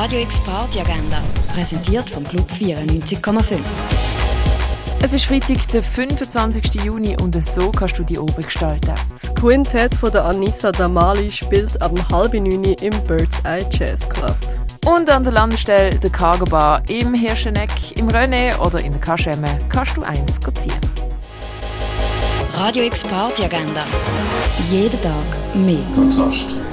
Radio X Party Agenda, präsentiert vom Club 94,5. Es ist Freitag, der 25. Juni und so kannst du die oben gestalten. Das Quintett von der Anissa Damali spielt ab halb neun im Bird's Eye Jazz Club. Und an der Landestelle der Cargo Bar im Hirscheneck, im René oder in der Kaschemme kannst du eins ziehen. Radio X Party Agenda. Jeden Tag mehr. Kontrast.